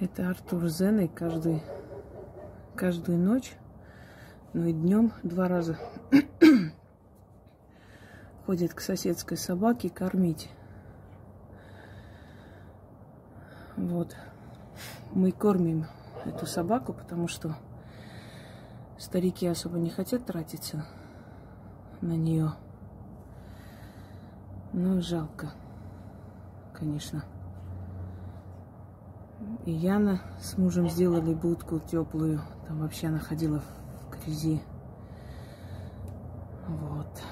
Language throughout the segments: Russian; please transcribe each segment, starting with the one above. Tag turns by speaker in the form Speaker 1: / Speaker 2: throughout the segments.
Speaker 1: Это Артур Зеной каждый, каждую ночь, ну и днем два раза ходит к соседской собаке кормить. Вот. Мы кормим эту собаку, потому что старики особо не хотят тратиться на нее. Ну, жалко, конечно. И Яна с мужем сделали будку теплую. Там вообще она ходила в грязи. Вот.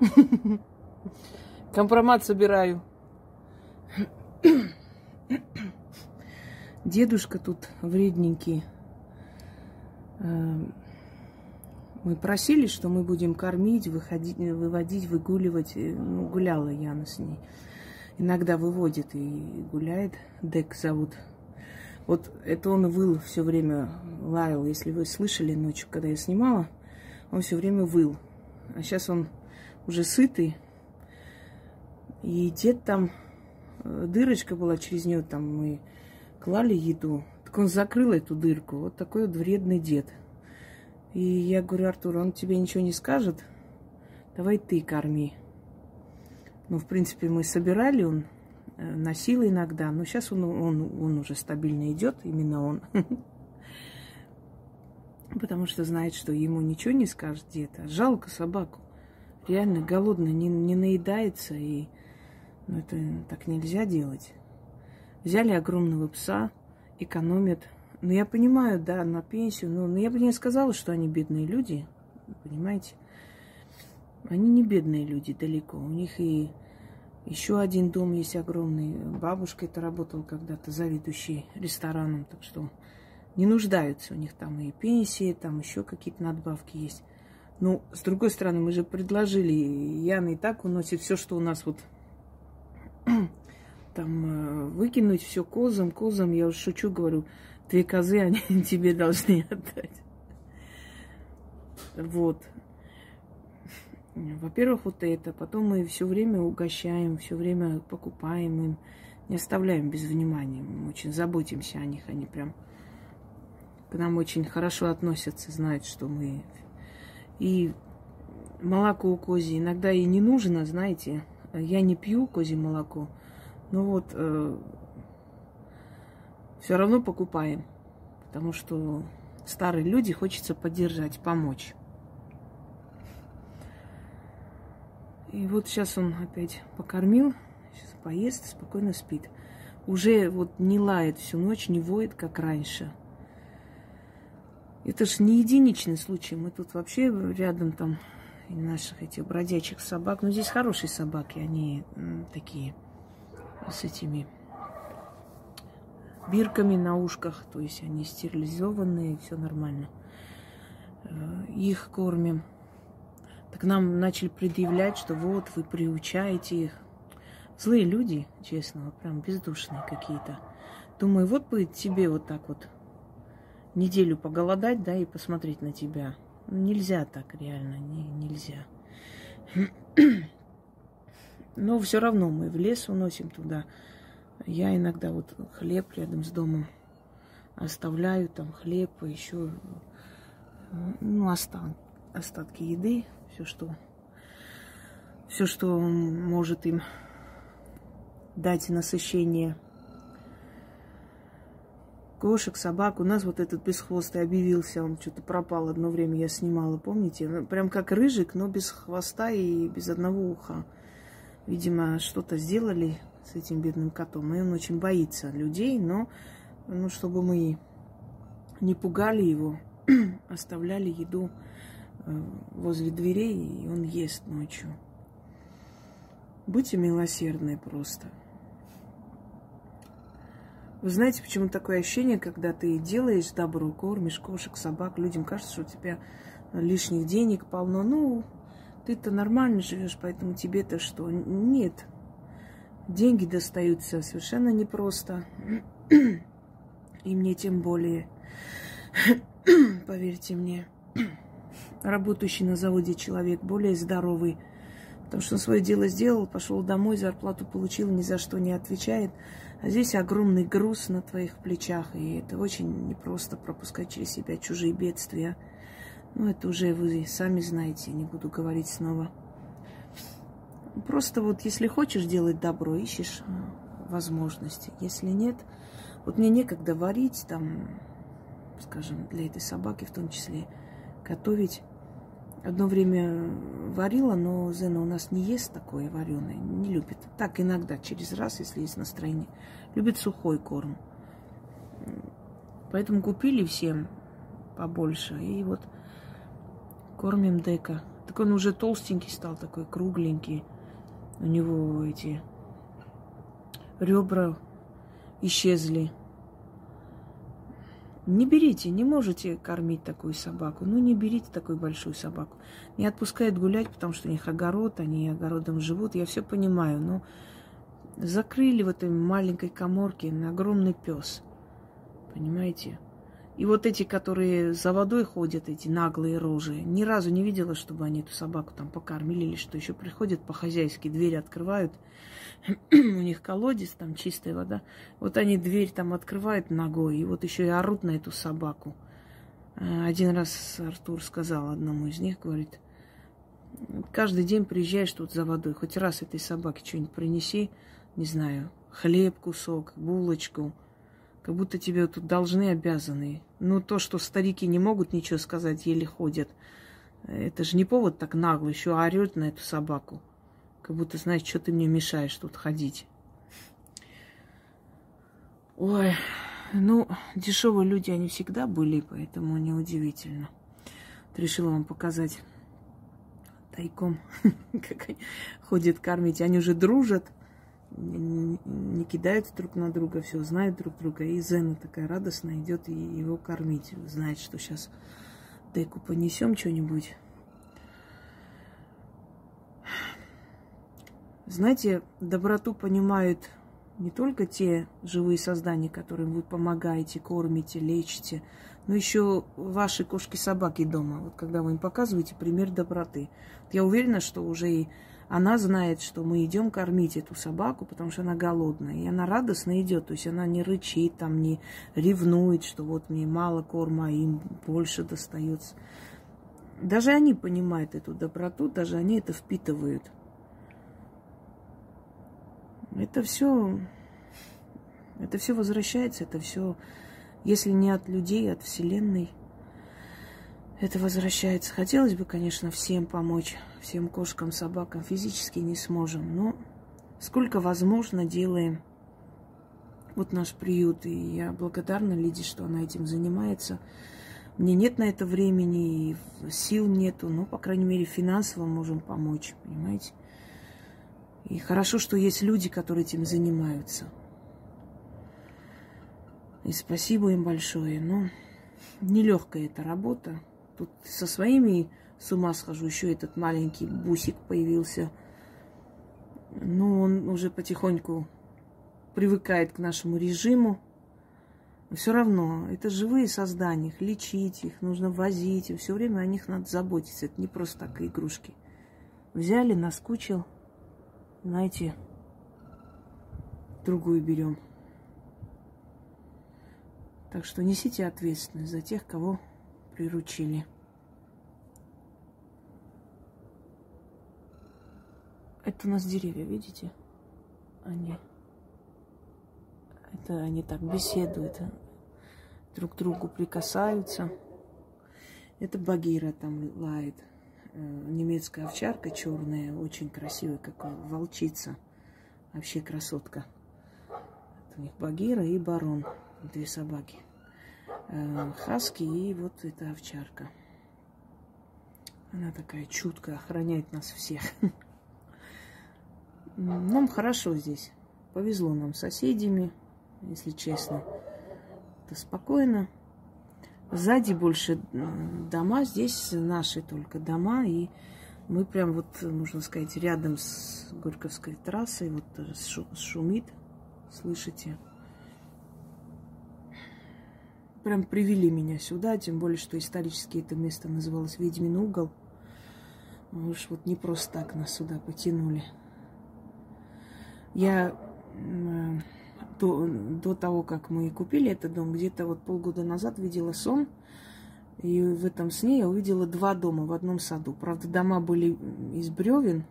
Speaker 1: Компромат собираю. Дедушка тут вредненький. Мы просили, что мы будем кормить, выходить, выводить, выгуливать. Ну, гуляла Яна с ней. Иногда выводит и гуляет. Дек зовут. Вот это он выл все время, лаял. Если вы слышали ночью, когда я снимала, он все время выл. А сейчас он уже сытый. И дед там, э, дырочка была через нее, там мы клали еду. Так он закрыл эту дырку. Вот такой вот вредный дед. И я говорю, Артур, он тебе ничего не скажет, давай ты корми. Ну, в принципе, мы собирали, он э, носил иногда, но сейчас он, он, он уже стабильно идет, именно он. Потому что знает, что ему ничего не скажет где-то. Жалко собаку. Реально голодный, не, не наедается. И ну, это так нельзя делать. Взяли огромного пса, экономят ну, я понимаю, да, на пенсию, но, но я бы не сказала, что они бедные люди, понимаете? Они не бедные люди далеко. У них и еще один дом есть огромный. Бабушка это работала когда-то заведующей рестораном, так что не нуждаются. У них там и пенсии, там еще какие-то надбавки есть. Ну, с другой стороны, мы же предложили, Яна и так уносит все, что у нас вот там э, выкинуть все козам, козам, я уж шучу, говорю, Две козы они тебе должны отдать. Вот. Во-первых, вот это. Потом мы все время угощаем, все время покупаем им. Не оставляем без внимания. Мы очень заботимся о них. Они прям к нам очень хорошо относятся, знают, что мы... И молоко козье иногда и не нужно, знаете. Я не пью козье молоко. Но вот э, все равно покупаем. Потому что старые люди хочется поддержать, помочь. И вот сейчас он опять покормил, сейчас поест, спокойно спит. Уже вот не лает всю ночь, не воет, как раньше. Это же не единичный случай. Мы тут вообще рядом там наших этих бродячих собак. Но здесь хорошие собаки, они такие с этими бирками на ушках, то есть они стерилизованные, все нормально. Э, их кормим. Так нам начали предъявлять, что вот вы приучаете их. Злые люди, честно, прям бездушные какие-то. Думаю, вот бы тебе вот так вот неделю поголодать, да, и посмотреть на тебя. Нельзя так, реально, не, нельзя. Но все равно мы в лес уносим туда. Я иногда вот хлеб рядом с домом оставляю, там хлеб, и еще ну, остан, остатки еды, все, что все, что может им дать насыщение кошек, собак. У нас вот этот бесхвостый объявился, он что-то пропал одно время, я снимала, помните? Ну, прям как рыжик, но без хвоста и без одного уха. Видимо, что-то сделали с этим бедным котом. И он очень боится людей, но ну, чтобы мы не пугали его, оставляли еду э, возле дверей, и он ест ночью. Будьте милосердны просто. Вы знаете, почему такое ощущение, когда ты делаешь добро, кормишь кошек, собак, людям кажется, что у тебя лишних денег полно. Ну, ты-то нормально живешь, поэтому тебе-то что? Нет, деньги достаются совершенно непросто. И мне тем более, поверьте мне, работающий на заводе человек более здоровый, Потому что он свое дело сделал, пошел домой, зарплату получил, ни за что не отвечает. А здесь огромный груз на твоих плечах, и это очень непросто пропускать через себя чужие бедствия. Ну, это уже вы сами знаете, не буду говорить снова. Просто вот если хочешь делать добро, ищешь э, возможности. Если нет, вот мне некогда варить, там, скажем, для этой собаки в том числе, готовить. Одно время варила, но Зена у нас не ест такое вареное, не любит. Так иногда, через раз, если есть настроение. Любит сухой корм. Поэтому купили всем побольше. И вот кормим Дека. Так он уже толстенький стал, такой кругленький. У него эти ребра исчезли. Не берите, не можете кормить такую собаку. Ну, не берите такую большую собаку. Не отпускают гулять, потому что у них огород, они огородом живут. Я все понимаю, но закрыли в этой маленькой коморке на огромный пес. Понимаете? И вот эти, которые за водой ходят, эти наглые рожи, ни разу не видела, чтобы они эту собаку там покормили или что еще. Приходят по-хозяйски, двери открывают, у них колодец, там чистая вода. Вот они дверь там открывают ногой, и вот еще и орут на эту собаку. А, один раз Артур сказал одному из них, говорит, каждый день приезжаешь тут за водой, хоть раз этой собаке что-нибудь принеси, не знаю, хлеб кусок, булочку, как будто тебе тут должны, обязаны. Ну, то, что старики не могут ничего сказать, еле ходят, это же не повод так нагло еще орет на эту собаку. Как будто, знаешь, что ты мне мешаешь тут ходить. Ой, ну, дешевые люди они всегда были, поэтому неудивительно. Вот решила вам показать тайком, как они ходят кормить. Они уже дружат, не, кидаются друг на друга, все знают друг друга. И Зена такая радостная идет и его кормить. Знает, что сейчас Деку понесем что-нибудь. Знаете, доброту понимают не только те живые создания, которым вы помогаете, кормите, лечите, но еще ваши кошки-собаки дома. Вот когда вы им показываете пример доброты. Я уверена, что уже и она знает, что мы идем кормить эту собаку, потому что она голодная. И она радостно идет. То есть она не рычит, там, не ревнует, что вот мне мало корма, а им больше достается. Даже они понимают эту доброту, даже они это впитывают. Это все, это все возвращается, это все, если не от людей, от Вселенной, это возвращается. Хотелось бы, конечно, всем помочь, всем кошкам, собакам. Физически не сможем, но сколько возможно делаем. Вот наш приют, и я благодарна Лиде, что она этим занимается. Мне нет на это времени, и сил нету, но, по крайней мере, финансово можем помочь, понимаете? И хорошо, что есть люди, которые этим занимаются. И спасибо им большое. Но нелегкая эта работа. Тут со своими с ума схожу. Еще этот маленький бусик появился. Но он уже потихоньку привыкает к нашему режиму. Все равно, это живые создания, их лечить, их нужно возить, и все время о них надо заботиться. Это не просто так игрушки. Взяли, наскучил – знаете, другую берем. Так что несите ответственность за тех, кого приручили. Это у нас деревья, видите? Они, это они так беседуют, друг к другу прикасаются. Это Багира там лает. Э, немецкая овчарка черная, очень красивая, как волчица. Вообще красотка. Это у них Багира и Барон, две собаки. Э, хаски и вот эта овчарка. Она такая чуткая, охраняет нас всех. Нам хорошо здесь. Повезло нам с соседями, если честно. Это спокойно. Сзади больше дома, здесь наши только дома. И мы прям вот, можно сказать, рядом с Горьковской трассой, вот шумит, слышите. Прям привели меня сюда, тем более, что исторически это место называлось Ведьмин угол. Уж вот не просто так нас сюда потянули. Я до, до того, как мы купили этот дом, где-то вот полгода назад видела сон, и в этом сне я увидела два дома в одном саду. Правда, дома были из бревен,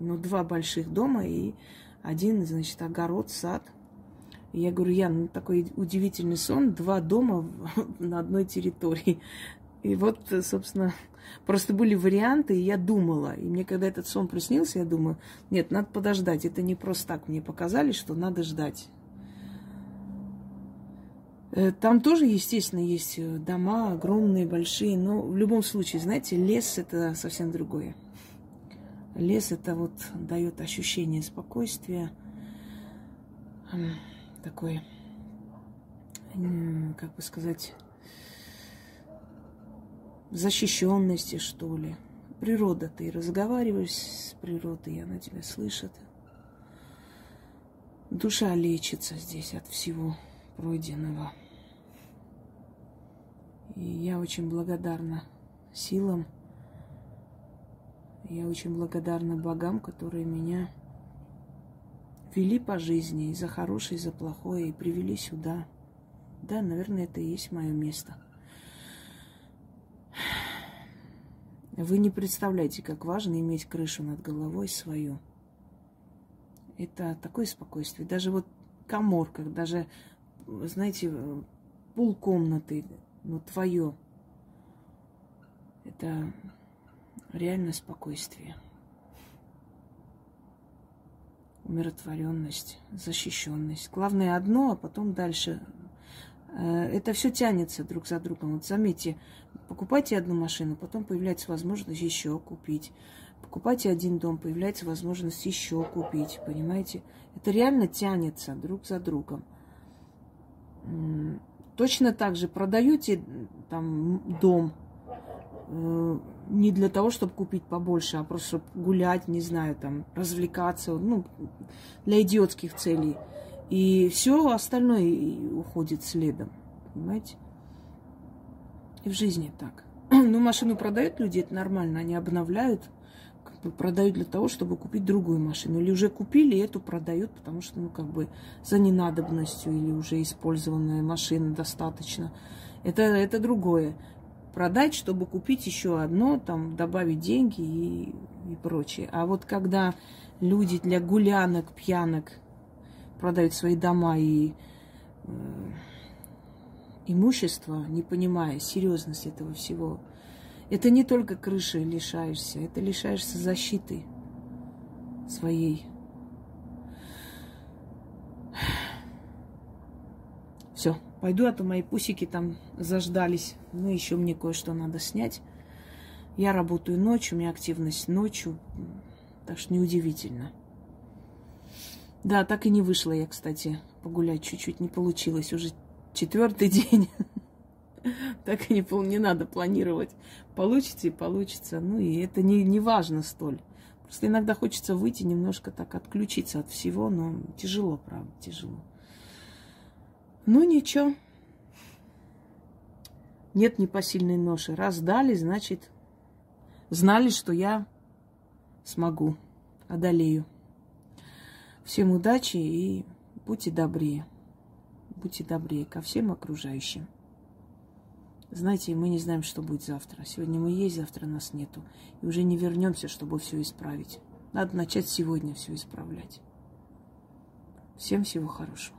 Speaker 1: но два больших дома и один, значит, огород, сад. И я говорю, Ян, ну такой удивительный сон, два дома на одной территории. И вот, собственно, просто были варианты, и я думала. И мне, когда этот сон приснился, я думаю, нет, надо подождать. Это не просто так мне показали, что надо ждать. Э, там тоже, естественно, есть э, дома огромные, большие, но в любом случае, знаете, лес это совсем другое. Лес это вот дает ощущение спокойствия, такой, как бы сказать, защищенности, что ли. Природа, ты разговариваешь с природой, и она тебя слышит. Душа лечится здесь от всего пройденного. И я очень благодарна силам, я очень благодарна богам, которые меня вели по жизни и за хорошее, и за плохое, и привели сюда. Да, наверное, это и есть мое место. Вы не представляете, как важно иметь крышу над головой свою. Это такое спокойствие. Даже вот коморка, даже, знаете, пол комнаты, но твое. Это реально спокойствие. Умиротворенность, защищенность. Главное одно, а потом дальше. Э, это все тянется друг за другом. Вот заметьте, покупайте одну машину, потом появляется возможность еще купить. Покупайте один дом, появляется возможность еще купить, понимаете? Это реально тянется друг за другом. Точно так же продаете там дом э, не для того, чтобы купить побольше, а просто гулять, не знаю, там, развлекаться, ну, для идиотских целей. И все остальное уходит следом, понимаете? И в жизни так. Ну, машину продают люди, это нормально, они обновляют, продают для того, чтобы купить другую машину. Или уже купили, эту продают, потому что, ну, как бы за ненадобностью или уже использованная машина достаточно. Это, это другое. Продать, чтобы купить еще одно, там, добавить деньги и, и прочее. А вот когда люди для гулянок, пьянок продают свои дома и э, имущество, не понимая серьезность этого всего, это не только крыши лишаешься, это лишаешься защиты своей. Все, пойду, а то мои пусики там заждались. Ну, еще мне кое-что надо снять. Я работаю ночью, у меня активность ночью, так что неудивительно. Да, так и не вышла я, кстати, погулять чуть-чуть, не получилось. Уже четвертый день. Так и не, не надо планировать. Получится и получится. Ну и это не, не важно столь. Просто иногда хочется выйти, немножко так отключиться от всего, но тяжело, правда, тяжело. Ну ничего. Нет непосильной ноши. Раз дали, значит, знали, что я смогу, одолею. Всем удачи и будьте добрее. Будьте добрее ко всем окружающим. Знаете, мы не знаем, что будет завтра. Сегодня мы есть, завтра нас нету. И уже не вернемся, чтобы все исправить. Надо начать сегодня все исправлять. Всем всего хорошего.